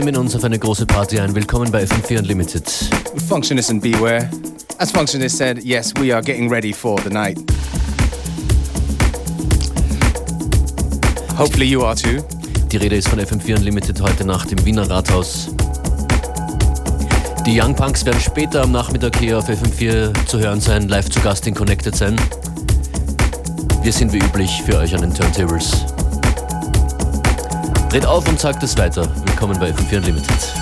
Wir stimmen uns auf eine große Party ein. Willkommen bei FM4 Unlimited. Functionist and beware. As Functionist said, yes, we are getting ready for the night. Hopefully you are too. Die Rede ist von FM4 Unlimited heute Nacht im Wiener Rathaus. Die Young Punks werden später am Nachmittag hier auf FM4 zu hören sein, live zu Gast in Connected sein. Wir sind wie üblich für euch an den Turntables. Dreht auf und sagt es weiter. Willkommen bei FM4 Unlimited.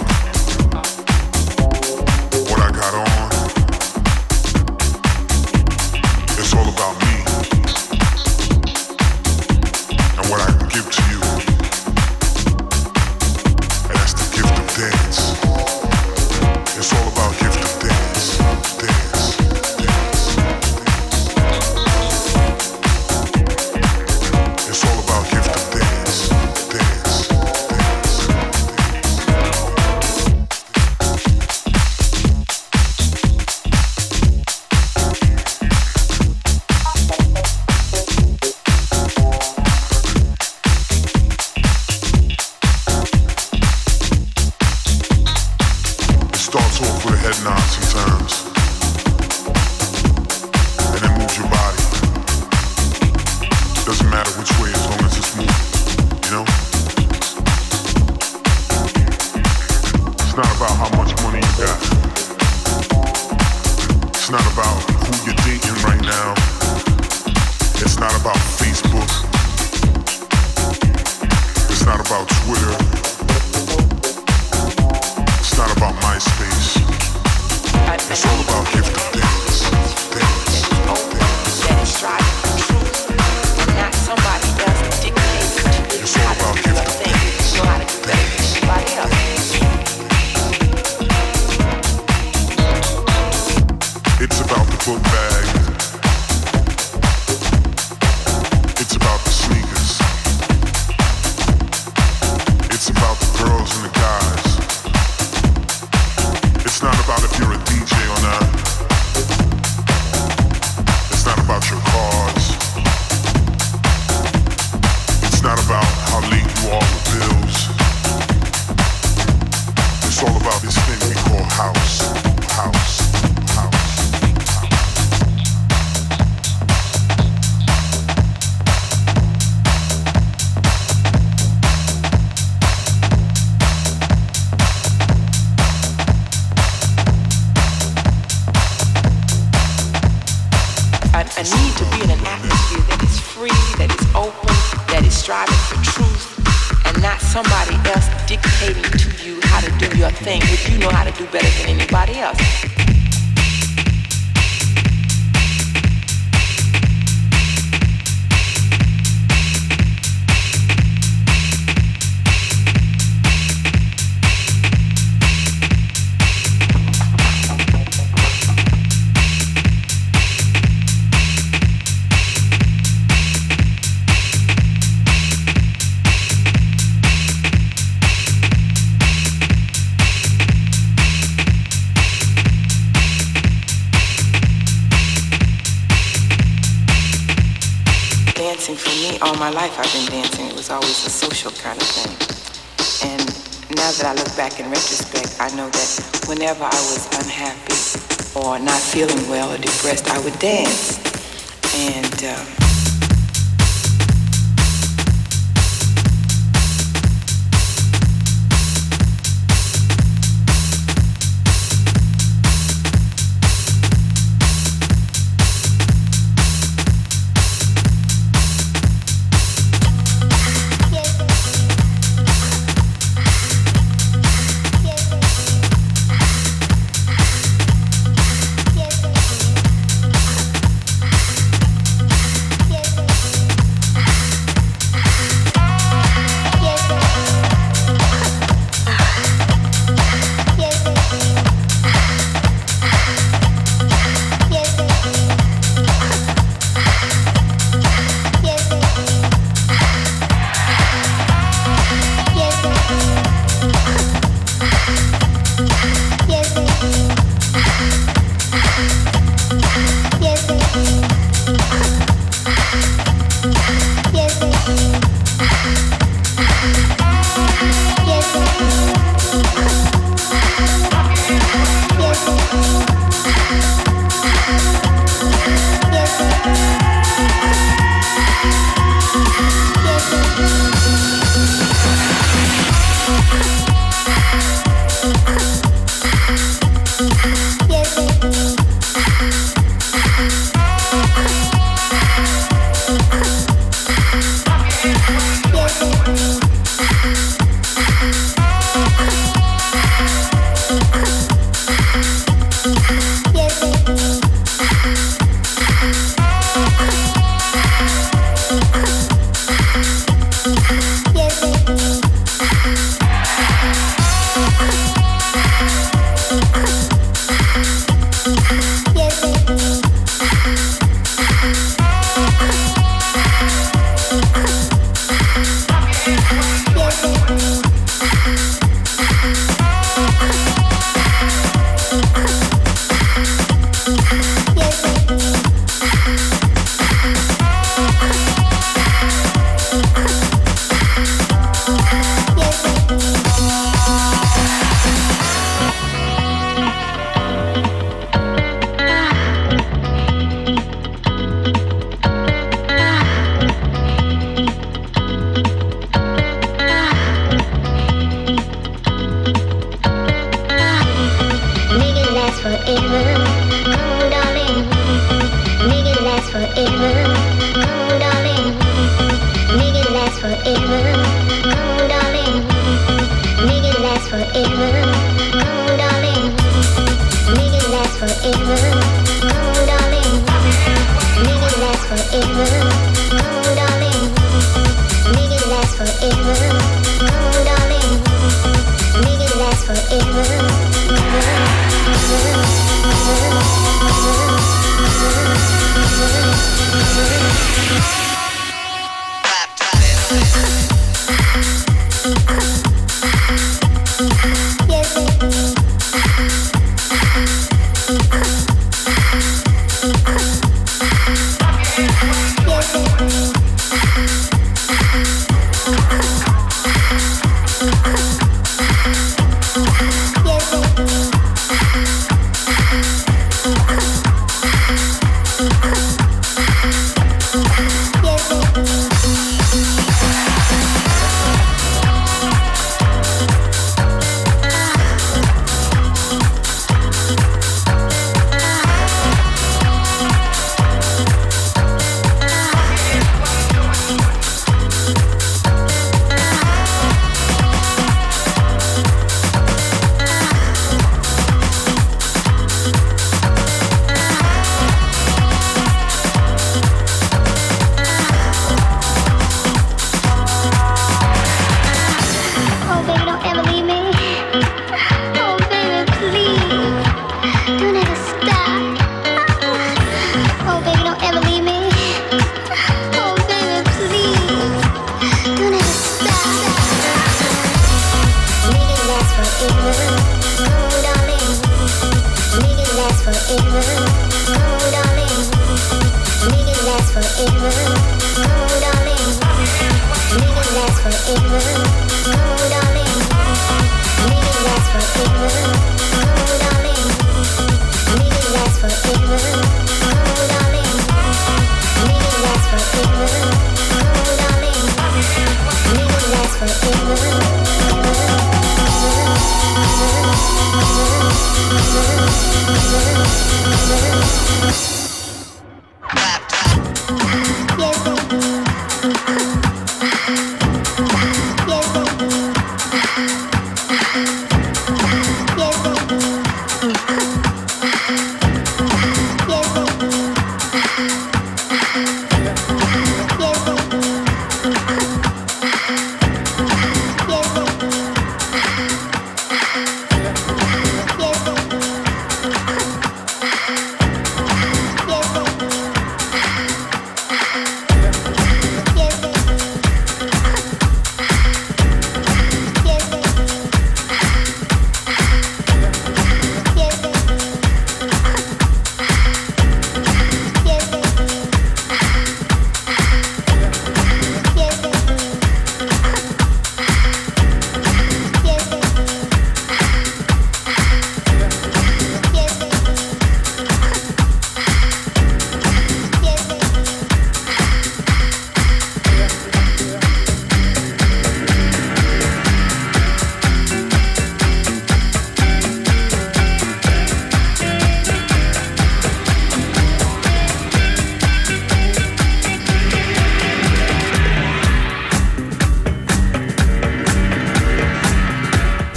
up. Feeling well or depressed, I would dance. And um,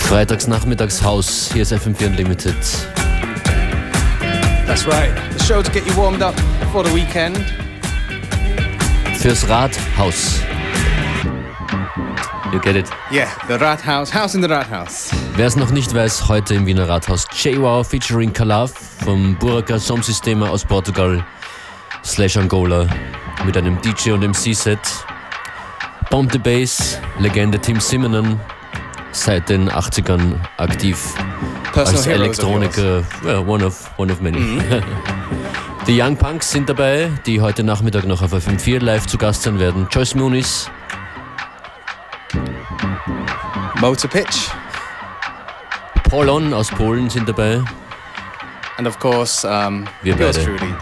Freitags nachmittags Haus. Hier ist FM4 Unlimited. That's right. The show to get you warmed up for the weekend. Fürs Rathaus. You get it? Yeah, the Rathaus. House in the Rathaus. Wer es noch nicht weiß, heute im Wiener Rathaus JWOW featuring Calaf vom Buraka Som Systema aus Portugal slash Angola mit einem DJ und MC-Set. Bomb the Bass, Legende Tim Simonon, seit den 80ern aktiv Personal als heroes Elektroniker. Ja, one of, one of many. Mhm. Die Young Punks sind dabei, die heute Nachmittag noch auf FM4 live zu Gast sein werden. Joyce Muniz, Motor Pitch, Polon aus Polen sind dabei. and of course, um, Wir beide. truly.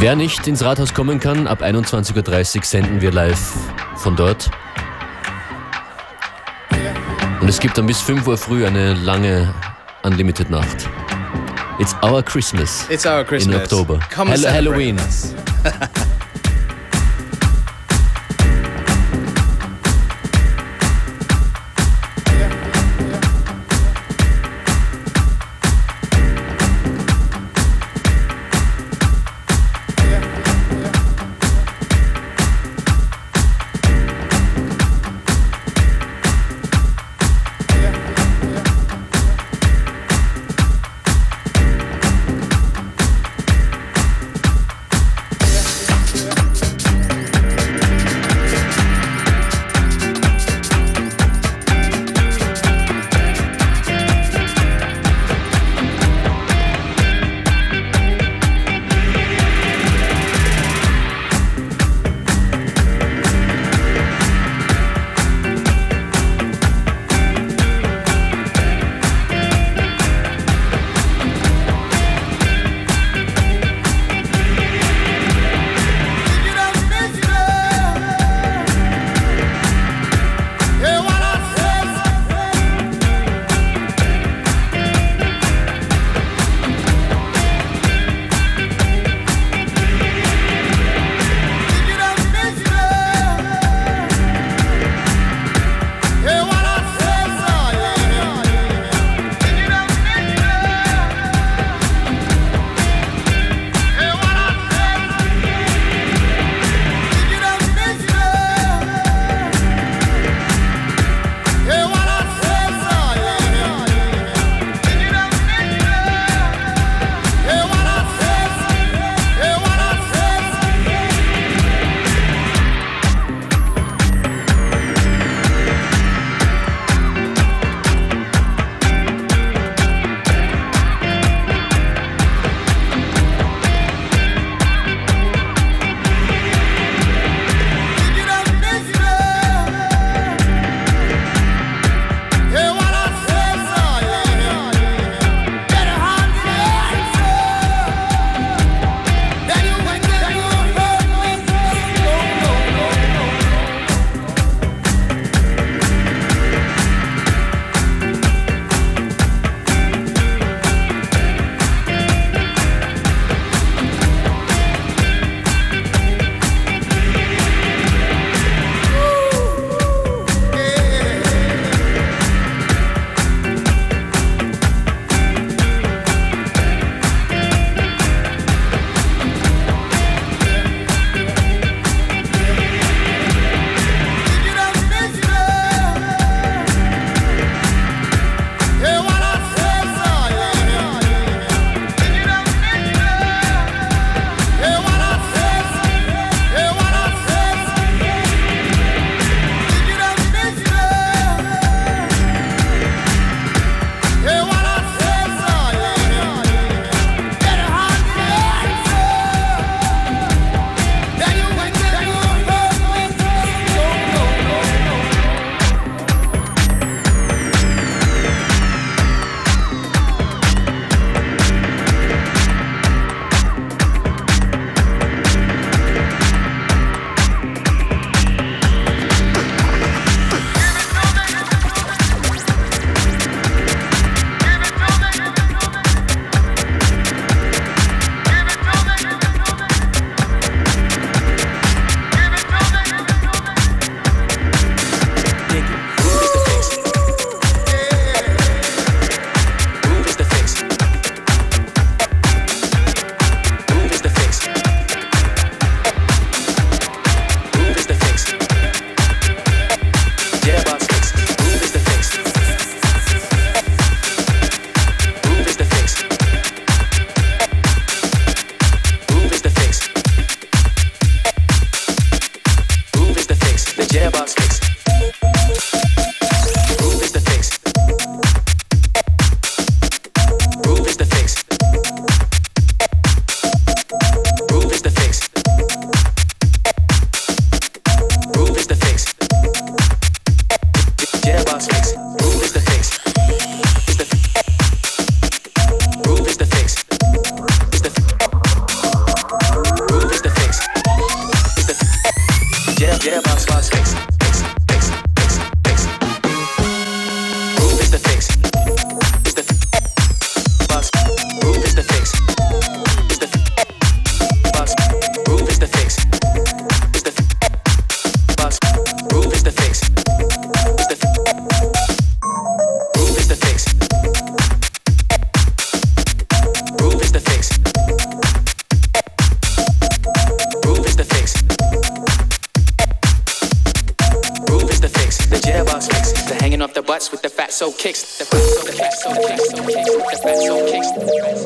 Wer nicht ins Rathaus kommen kann, ab 21.30 Uhr senden wir live von dort. Und es gibt dann bis 5 Uhr früh eine lange Unlimited Nacht. It's our Christmas. It's our Christmas. In Oktober. Come Hall- Halloween. That's Soul Kingston.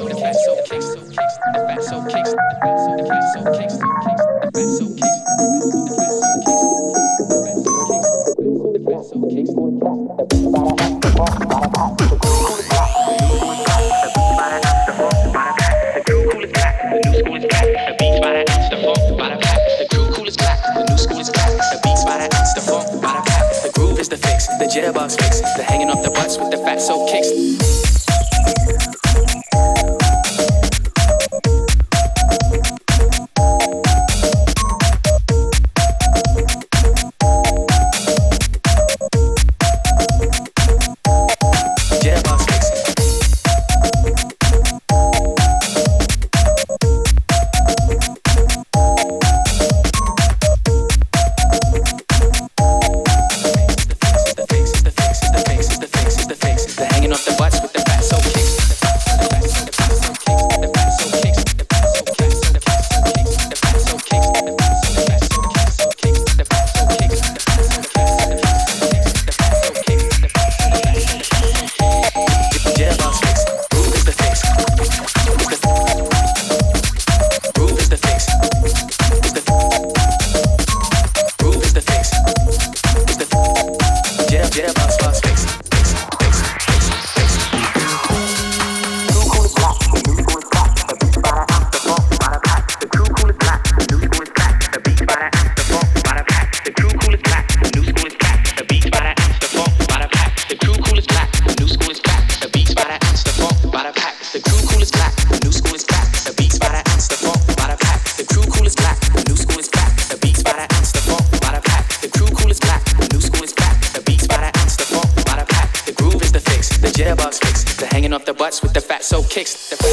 kicks the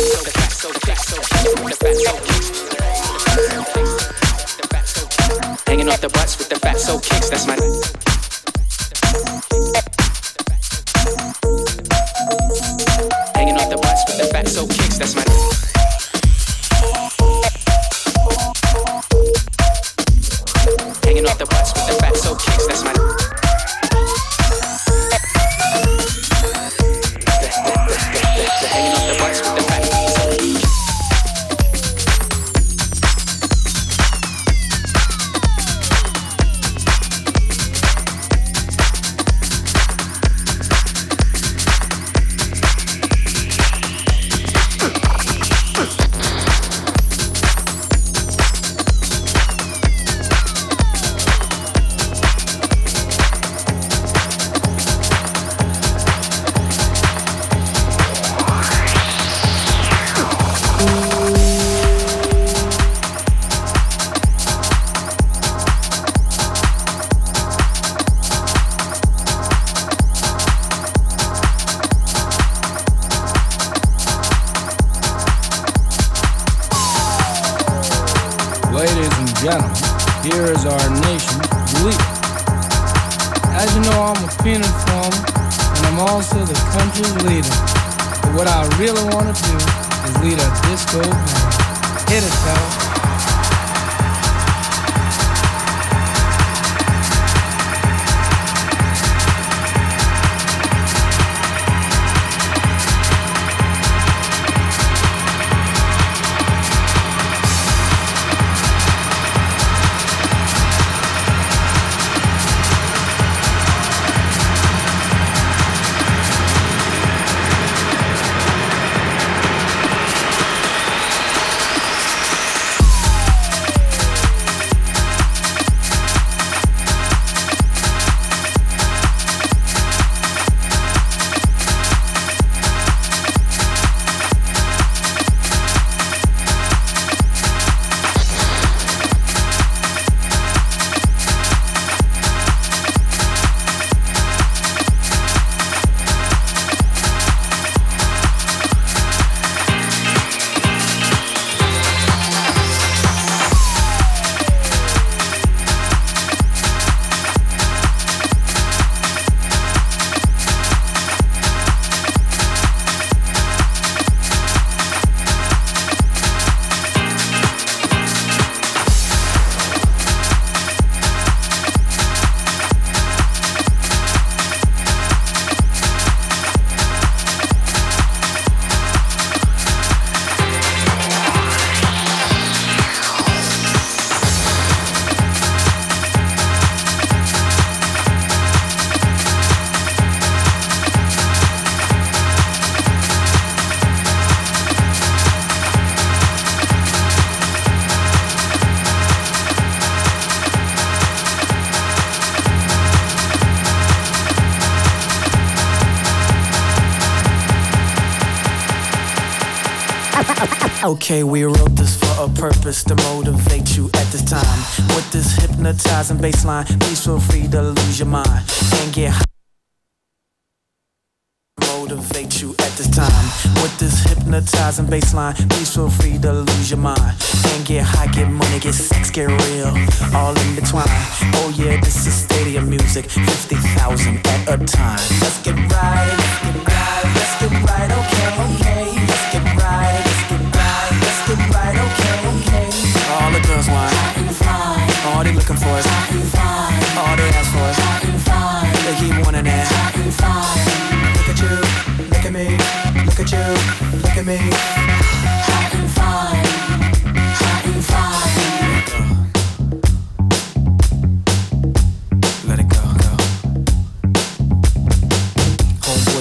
ladies and gentlemen, here is our nation's leader. As you know, I'm a peanut farmer, and I'm also the country's leader. But what I really want to do is lead a disco band. Hit it, fellas. Okay, we wrote this for a purpose to motivate you at this time. With this hypnotizing bassline, please feel free to lose your mind and get high. Motivate you at this time. With this hypnotizing bassline, please feel free to lose your mind and get high, get money, get sex, get real, all in between. Oh yeah, this is stadium music, 50,000 at a time. Let's get right, let's get right, let's get right, okay, okay. Girls want. All they looking for is. All they ask for is. They keep wanting that. Look at you, look at me, look at you, look at me. Hot and fine, hot and fine.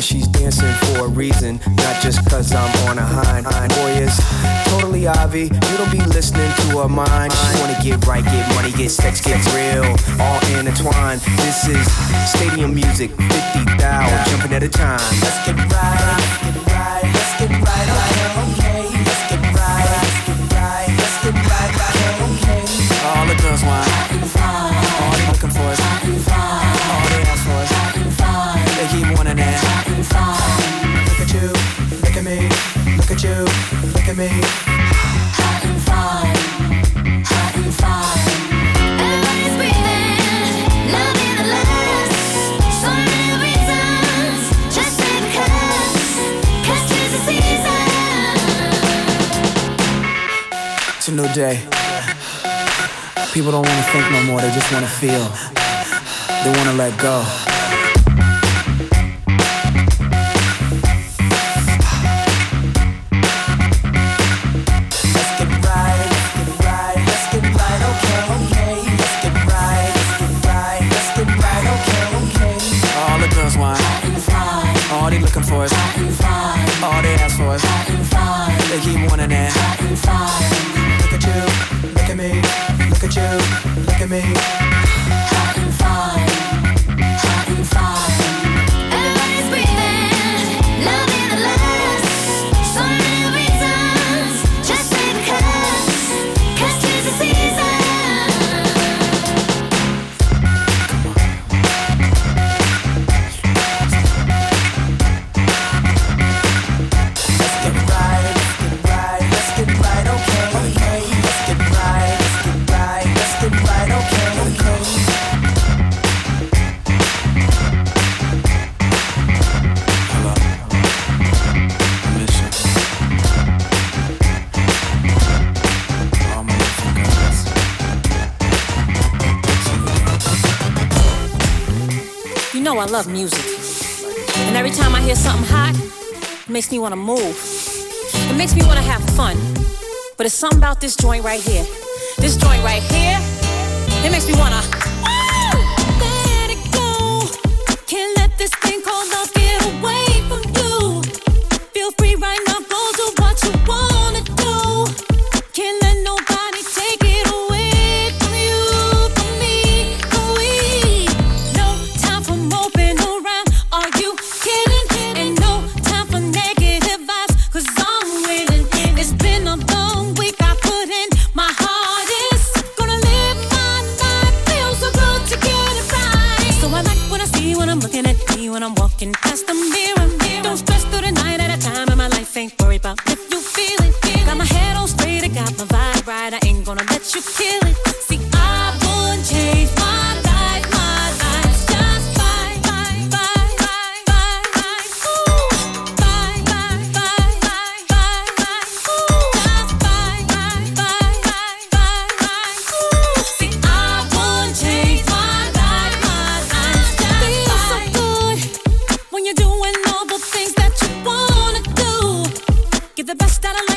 It she's dancing for a reason, not just cause I'm on a high. Boy is totally Ivy, you don't be listening to her mind. She wanna get right, get money, get sex, get real, all intertwined. This is stadium music, 50 thou, jumping at a time. Let's get right, let's get right, let's get right, okay, Let's get right, let's get right, let's get right, okay. All the girls want, all they looking for is, all they ask for is, they keep wanting that. Look at you, look at me, look at you, look at me. Day. People don't wanna think no more, they just wanna feel. They wanna let go. I love music. And every time I hear something hot, it makes me want to move. It makes me want to have fun. But it's something about this joint right here. This joint right here, it makes me want to.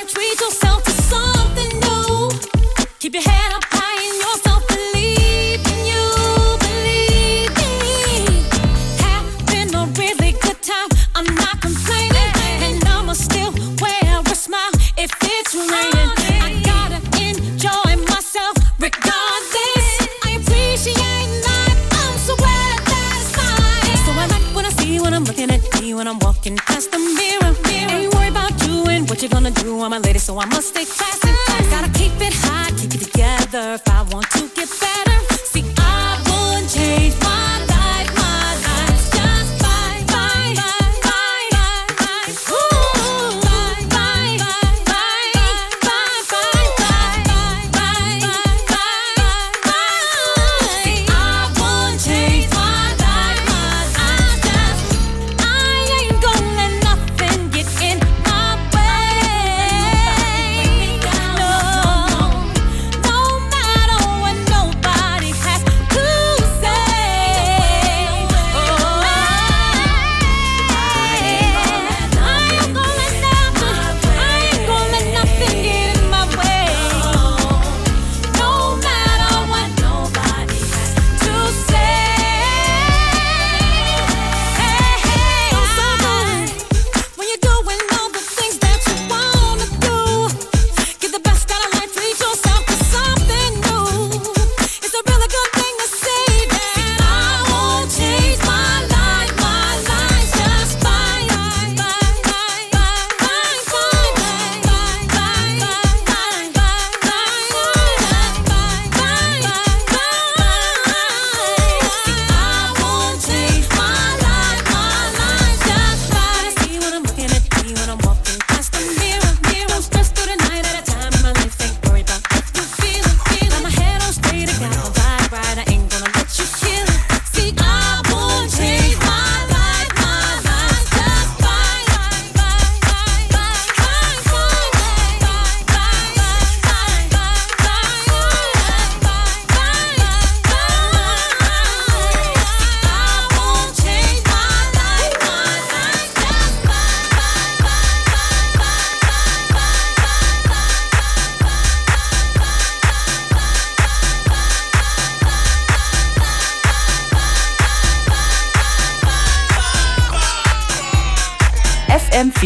Treat yourself to something new. Keep your head up high. I must stay.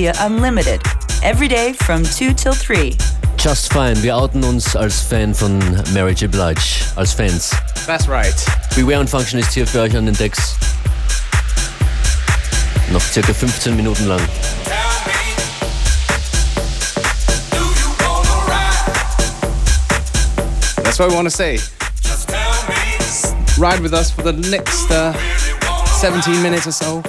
Media Unlimited. Every day from 2 till 3. Just Fine. Wir outen uns als Fan von Mary J. Blige, als Fans. That's right. Beware und Function ist hier für euch an den Decks. Noch circa 15 Minuten lang. That's what we want to say. Ride with us for the next uh, 17 minutes or so.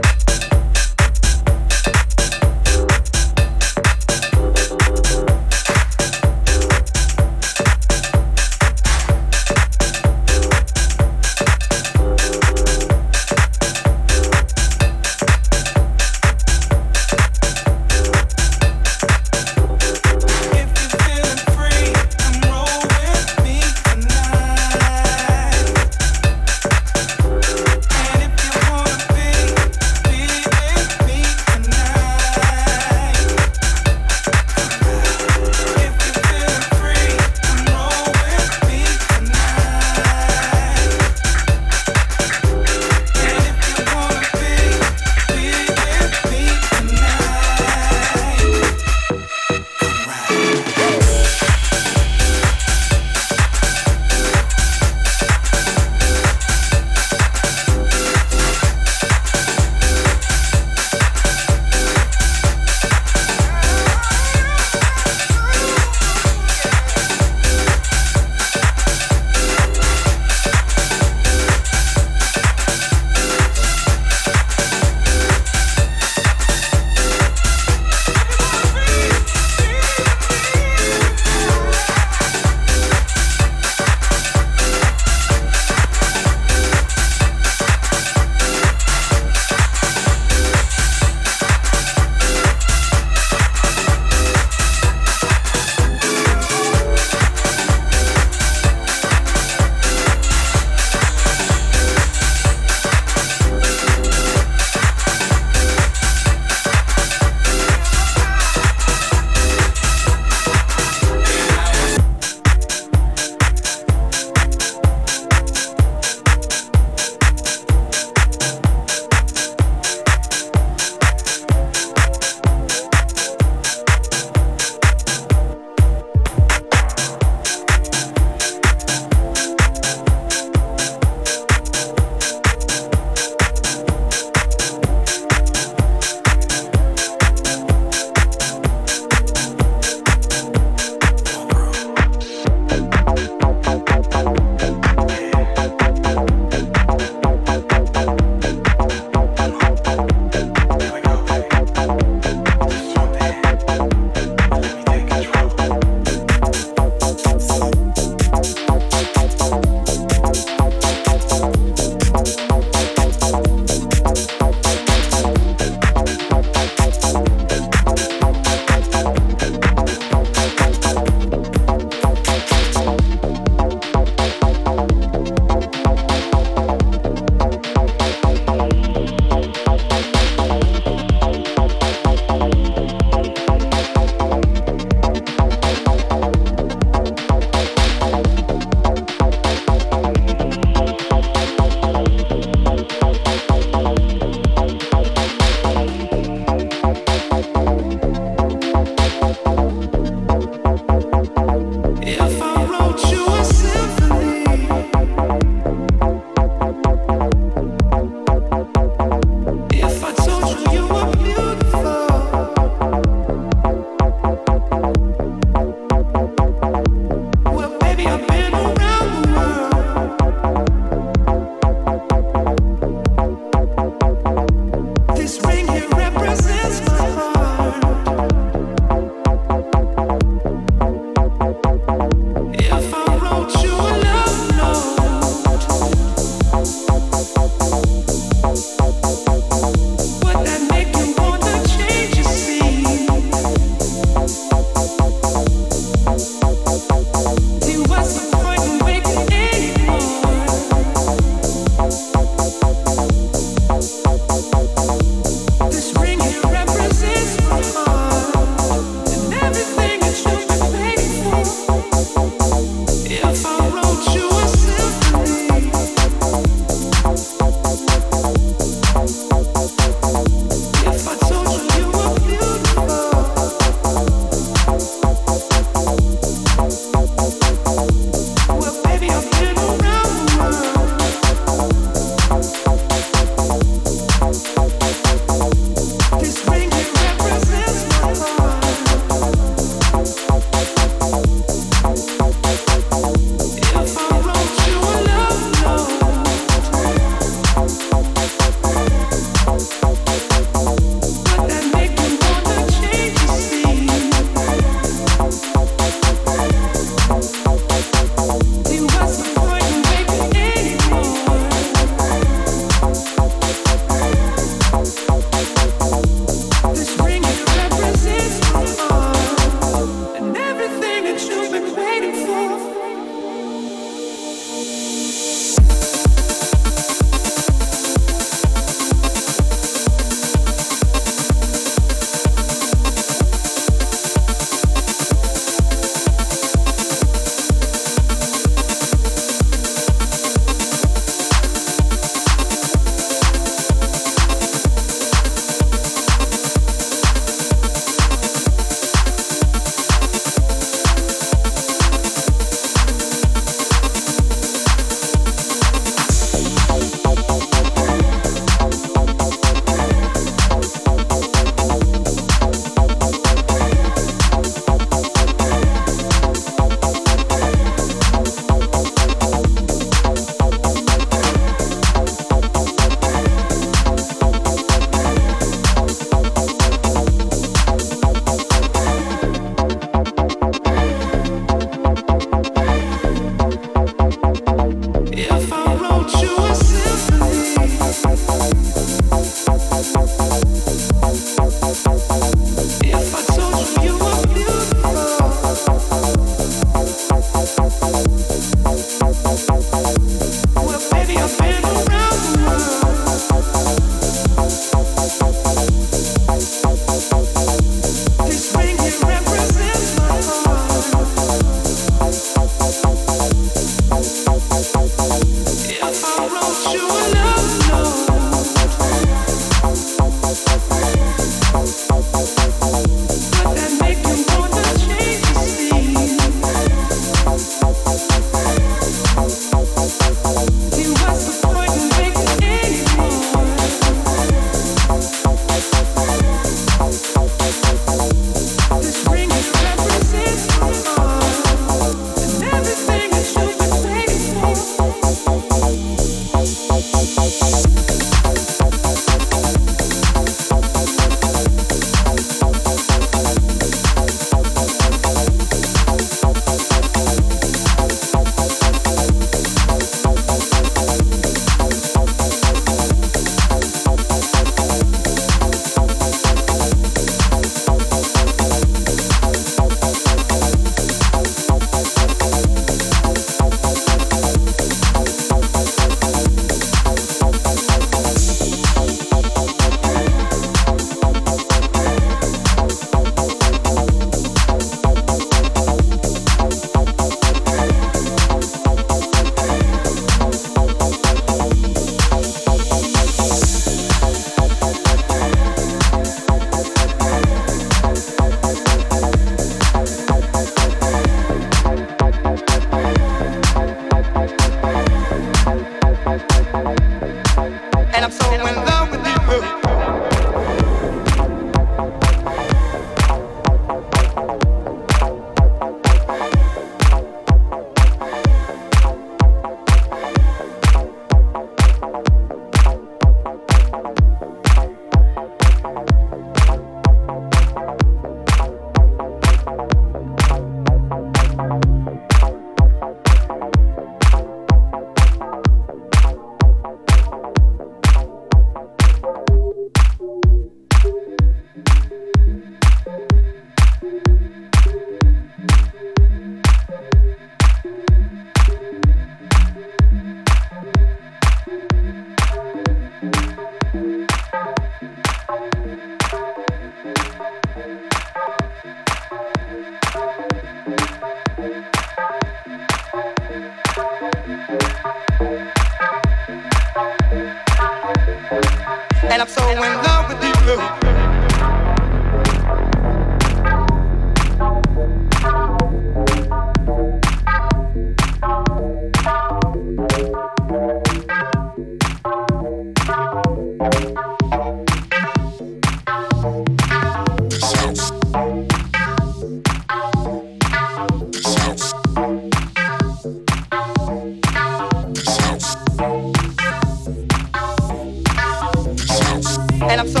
Nice to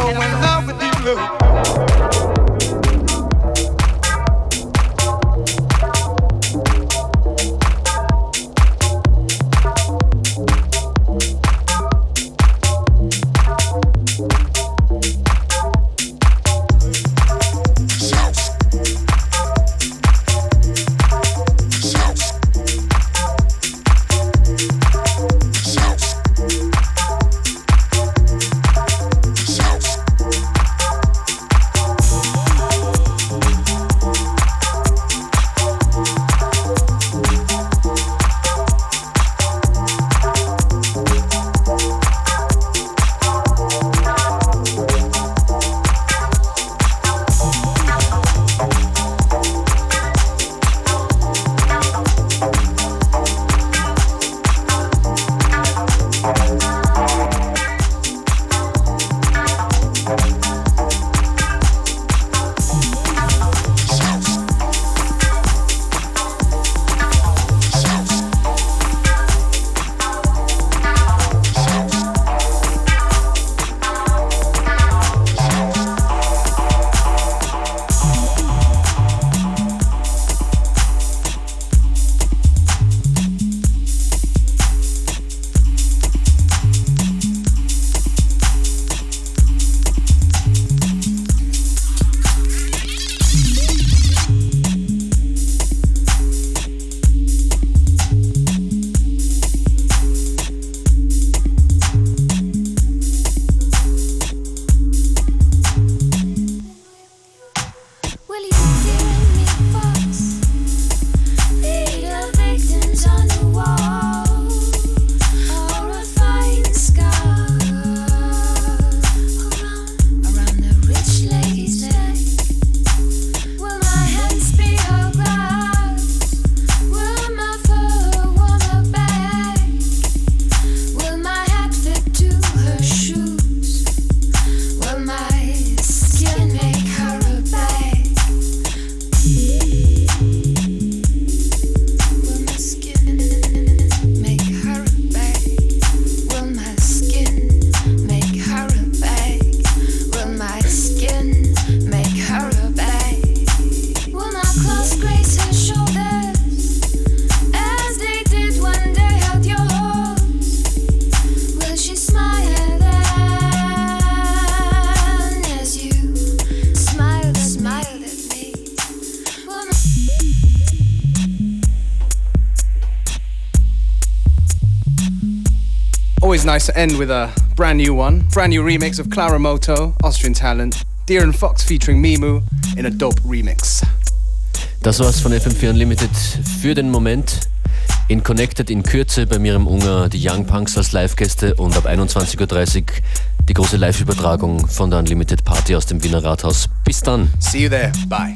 end with a brand new one. Brand new remix of Clara Moto, Austrian Talent. Deer Fox featuring Mimu in a dope remix. Das war's von FM4 Unlimited für den Moment. In Connected in Kürze bei mir im Unger die Young Punks als Live-Gäste und ab 21.30 Uhr die große Live-Übertragung von der Unlimited Party aus dem Wiener Rathaus. Bis dann. See you there. Bye.